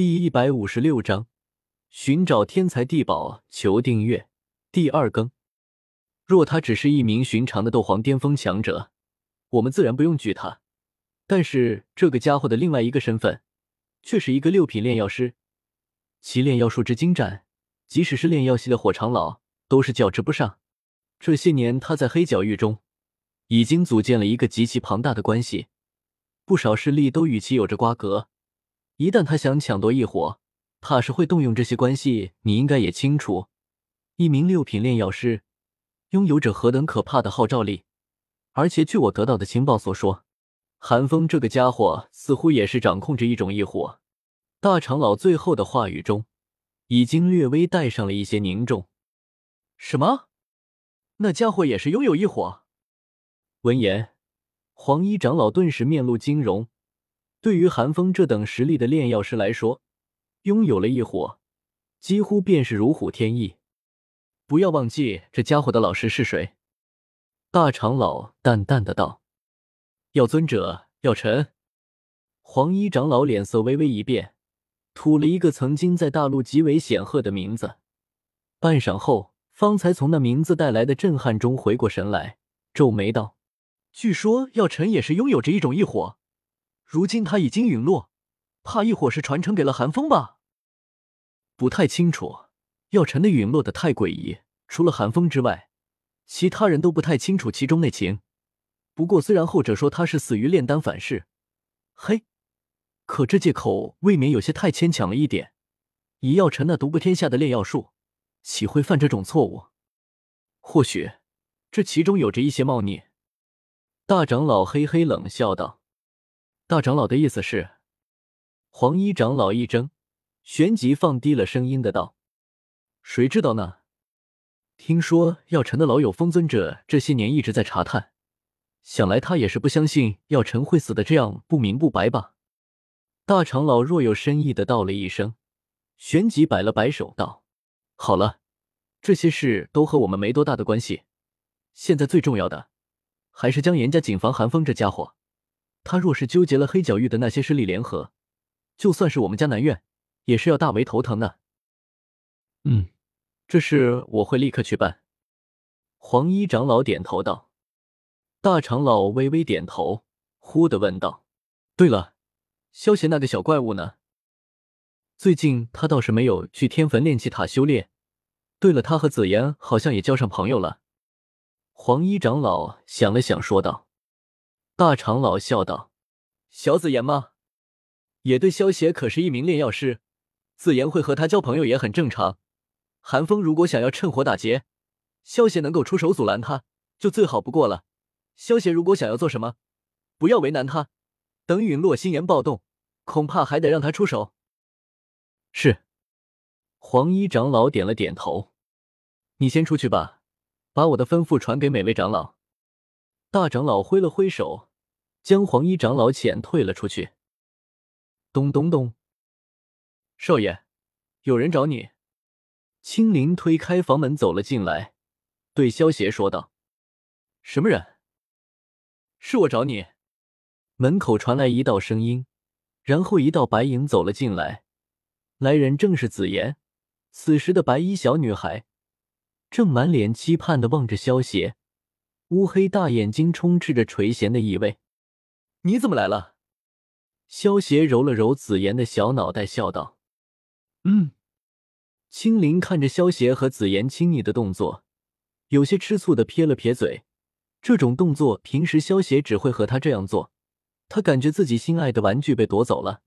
第一百五十六章，寻找天才地宝，求订阅。第二更。若他只是一名寻常的斗皇巅峰强者，我们自然不用惧他。但是这个家伙的另外一个身份，却是一个六品炼药师，其炼药术之精湛，即使是炼药系的火长老都是较之不上。这些年他在黑角域中，已经组建了一个极其庞大的关系，不少势力都与其有着瓜葛。一旦他想抢夺异火，怕是会动用这些关系。你应该也清楚，一名六品炼药师拥有着何等可怕的号召力。而且据我得到的情报所说，韩风这个家伙似乎也是掌控着一种异火。大长老最后的话语中，已经略微带上了一些凝重。什么？那家伙也是拥有异火？闻言，黄衣长老顿时面露惊容。对于韩风这等实力的炼药师来说，拥有了一火，几乎便是如虎添翼。不要忘记这家伙的老师是谁。大长老淡淡的道：“药尊者，药尘。”黄衣长老脸色微微一变，吐了一个曾经在大陆极为显赫的名字。半晌后，方才从那名字带来的震撼中回过神来，皱眉道：“据说药尘也是拥有着一种异火。”如今他已经陨落，怕一火是传承给了寒风吧？不太清楚，药尘的陨落的太诡异，除了寒风之外，其他人都不太清楚其中内情。不过虽然后者说他是死于炼丹反噬，嘿，可这借口未免有些太牵强了一点。以药尘那独步天下的炼药术，岂会犯这种错误？或许这其中有着一些猫腻。大长老嘿嘿冷笑道。大长老的意思是，黄衣长老一怔，旋即放低了声音的道：“谁知道呢？听说药尘的老友风尊者这些年一直在查探，想来他也是不相信药尘会死的这样不明不白吧？”大长老若有深意的道了一声，旋即摆了摆手道：“好了，这些事都和我们没多大的关系。现在最重要的，还是将严加谨防寒风这家伙。”他若是纠结了黑角域的那些势力联合，就算是我们家南院，也是要大为头疼的。嗯，这事我会立刻去办。黄衣长老点头道。大长老微微点头，忽的问道：“对了，萧邪那个小怪物呢？最近他倒是没有去天坟炼气塔修炼。对了，他和紫妍好像也交上朋友了。”黄衣长老想了想，说道。大长老笑道：“小紫妍吗？也对，萧邪可是一名炼药师，紫妍会和他交朋友也很正常。寒风如果想要趁火打劫，萧邪能够出手阻拦他，就最好不过了。萧邪如果想要做什么，不要为难他，等陨落心炎暴动，恐怕还得让他出手。”是。黄衣长老点了点头：“你先出去吧，把我的吩咐传给每位长老。”大长老挥了挥手。将黄衣长老遣退了出去。咚咚咚，少爷，有人找你。青林推开房门走了进来，对萧邪说道：“什么人？是我找你。”门口传来一道声音，然后一道白影走了进来。来人正是紫妍。此时的白衣小女孩正满脸期盼的望着萧邪，乌黑大眼睛充斥着垂涎的意味。你怎么来了？萧邪揉了揉紫妍的小脑袋，笑道：“嗯。”青灵看着萧邪和紫妍亲昵的动作，有些吃醋的撇了撇嘴。这种动作平时萧邪只会和他这样做，他感觉自己心爱的玩具被夺走了。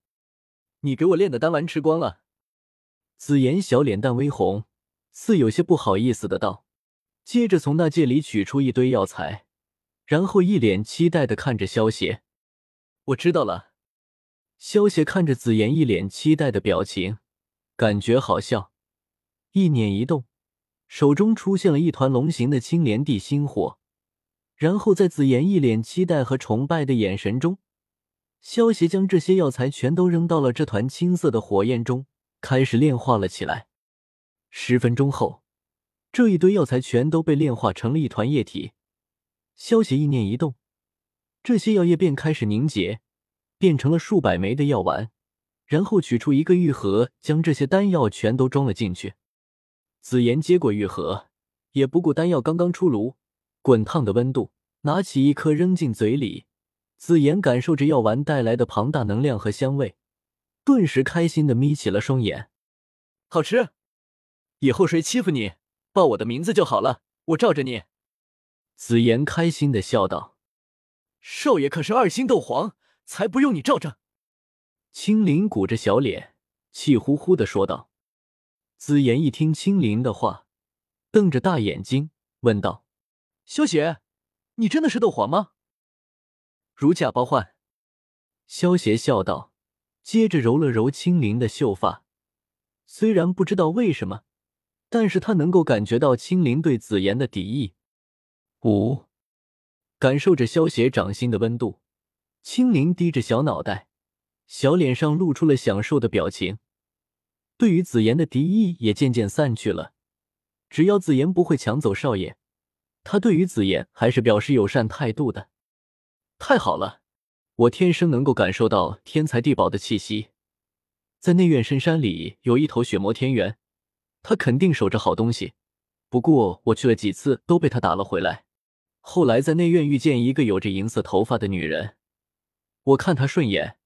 你给我炼的丹丸吃光了。紫妍小脸蛋微红，似有些不好意思的道，接着从那戒里取出一堆药材，然后一脸期待的看着萧邪。我知道了，萧邪看着紫妍一脸期待的表情，感觉好笑，一念一动，手中出现了一团龙形的青莲地心火，然后在紫妍一脸期待和崇拜的眼神中，萧邪将这些药材全都扔到了这团青色的火焰中，开始炼化了起来。十分钟后，这一堆药材全都被炼化成了一团液体，萧邪意念一动。这些药液便开始凝结，变成了数百枚的药丸，然后取出一个玉盒，将这些丹药全都装了进去。紫妍接过玉盒，也不顾丹药刚刚出炉，滚烫的温度，拿起一颗扔进嘴里。紫妍感受着药丸带来的庞大能量和香味，顿时开心的眯起了双眼。好吃，以后谁欺负你，报我的名字就好了，我罩着你。紫妍开心的笑道：“少爷可是二星斗皇，才不用你罩着。”青灵鼓着小脸，气呼呼的说道。紫妍一听青灵的话，瞪着大眼睛问道：“萧邪，你真的是斗皇吗？”如假包换。萧邪笑道，接着揉了揉青灵的秀发。虽然不知道为什么，但是他能够感觉到青灵对紫妍的敌意。五，感受着萧邪掌心的温度，青灵低着小脑袋。小脸上露出了享受的表情，对于紫妍的敌意也渐渐散去了。只要紫妍不会抢走少爷，他对于紫妍还是表示友善态度的。太好了，我天生能够感受到天才地宝的气息。在内院深山里有一头血魔天元，他肯定守着好东西。不过我去了几次，都被他打了回来。后来在内院遇见一个有着银色头发的女人，我看她顺眼。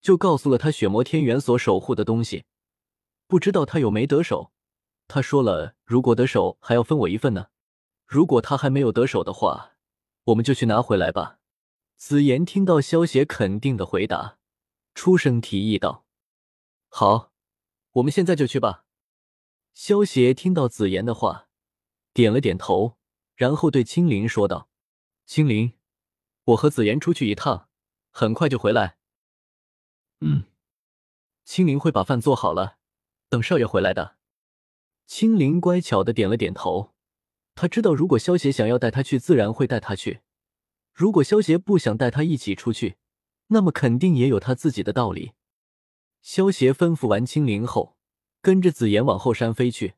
就告诉了她血魔天元所守护的东西，不知道他有没得手。他说了，如果得手还要分我一份呢。如果他还没有得手的话，我们就去拿回来吧。紫妍听到萧邪肯定的回答，出声提议道：“好，我们现在就去吧。”萧邪听到紫妍的话，点了点头，然后对青灵说道：“青灵，我和紫妍出去一趟，很快就回来。”嗯，青灵会把饭做好了，等少爷回来的。青灵乖巧的点了点头。他知道，如果萧邪想要带他去，自然会带他去；如果萧邪不想带他一起出去，那么肯定也有他自己的道理。萧邪吩咐完青灵后，跟着紫妍往后山飞去。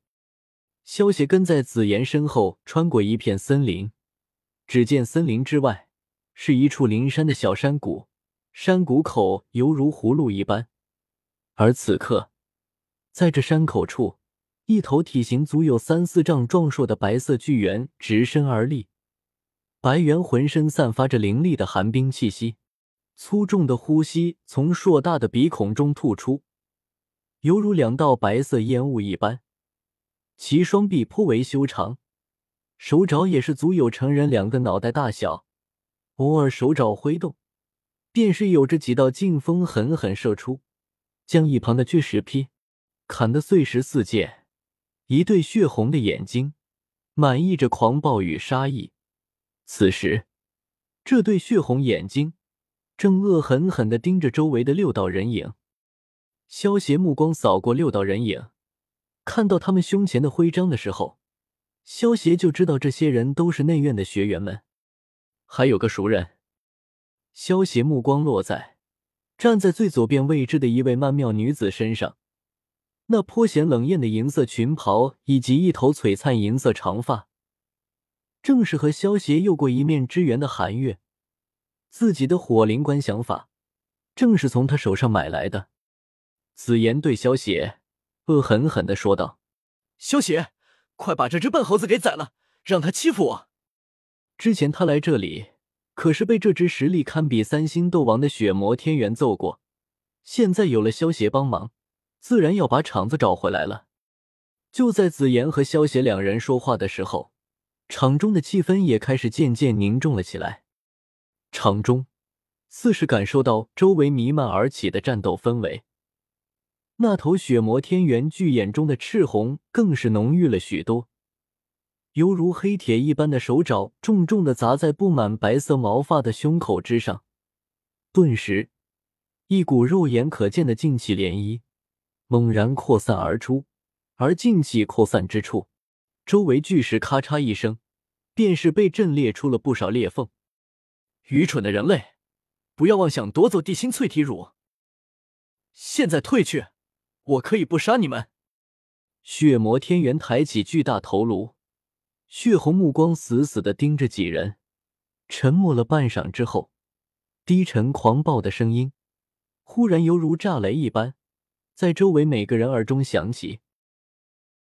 萧邪跟在紫妍身后，穿过一片森林。只见森林之外是一处灵山的小山谷。山谷口犹如葫芦一般，而此刻，在这山口处，一头体型足有三四丈壮硕的白色巨猿直身而立。白猿浑身散发着凌厉的寒冰气息，粗重的呼吸从硕大的鼻孔中吐出，犹如两道白色烟雾一般。其双臂颇为修长，手爪也是足有成人两个脑袋大小，偶尔手爪挥动。便是有着几道劲风狠狠射出，将一旁的巨石劈砍得碎石四溅。一对血红的眼睛，满溢着狂暴与杀意。此时，这对血红眼睛正恶狠狠地盯着周围的六道人影。萧邪目光扫过六道人影，看到他们胸前的徽章的时候，萧邪就知道这些人都是内院的学员们。还有个熟人。萧邪目光落在站在最左边位置的一位曼妙女子身上，那颇显冷艳的银色裙袍以及一头璀璨银色长发，正是和萧邪有过一面之缘的韩月。自己的火灵观想法，正是从他手上买来的。紫妍对萧邪恶狠狠的说道：“萧邪，快把这只笨猴子给宰了，让他欺负我！之前他来这里。”可是被这只实力堪比三星斗王的血魔天元揍过，现在有了萧邪帮忙，自然要把场子找回来了。就在紫妍和萧邪两人说话的时候，场中的气氛也开始渐渐凝重了起来。场中似是感受到周围弥漫而起的战斗氛围，那头血魔天元巨眼中的赤红更是浓郁了许多。犹如黑铁一般的手爪重重的砸在布满白色毛发的胸口之上，顿时，一股肉眼可见的劲气涟漪猛然扩散而出。而劲气扩散之处，周围巨石咔嚓一声，便是被震裂出了不少裂缝。愚蠢的人类，不要妄想夺走地心淬体乳！现在退去，我可以不杀你们。血魔天元抬起巨大头颅。血红目光死死的盯着几人，沉默了半晌之后，低沉狂暴的声音忽然犹如炸雷一般，在周围每个人耳中响起。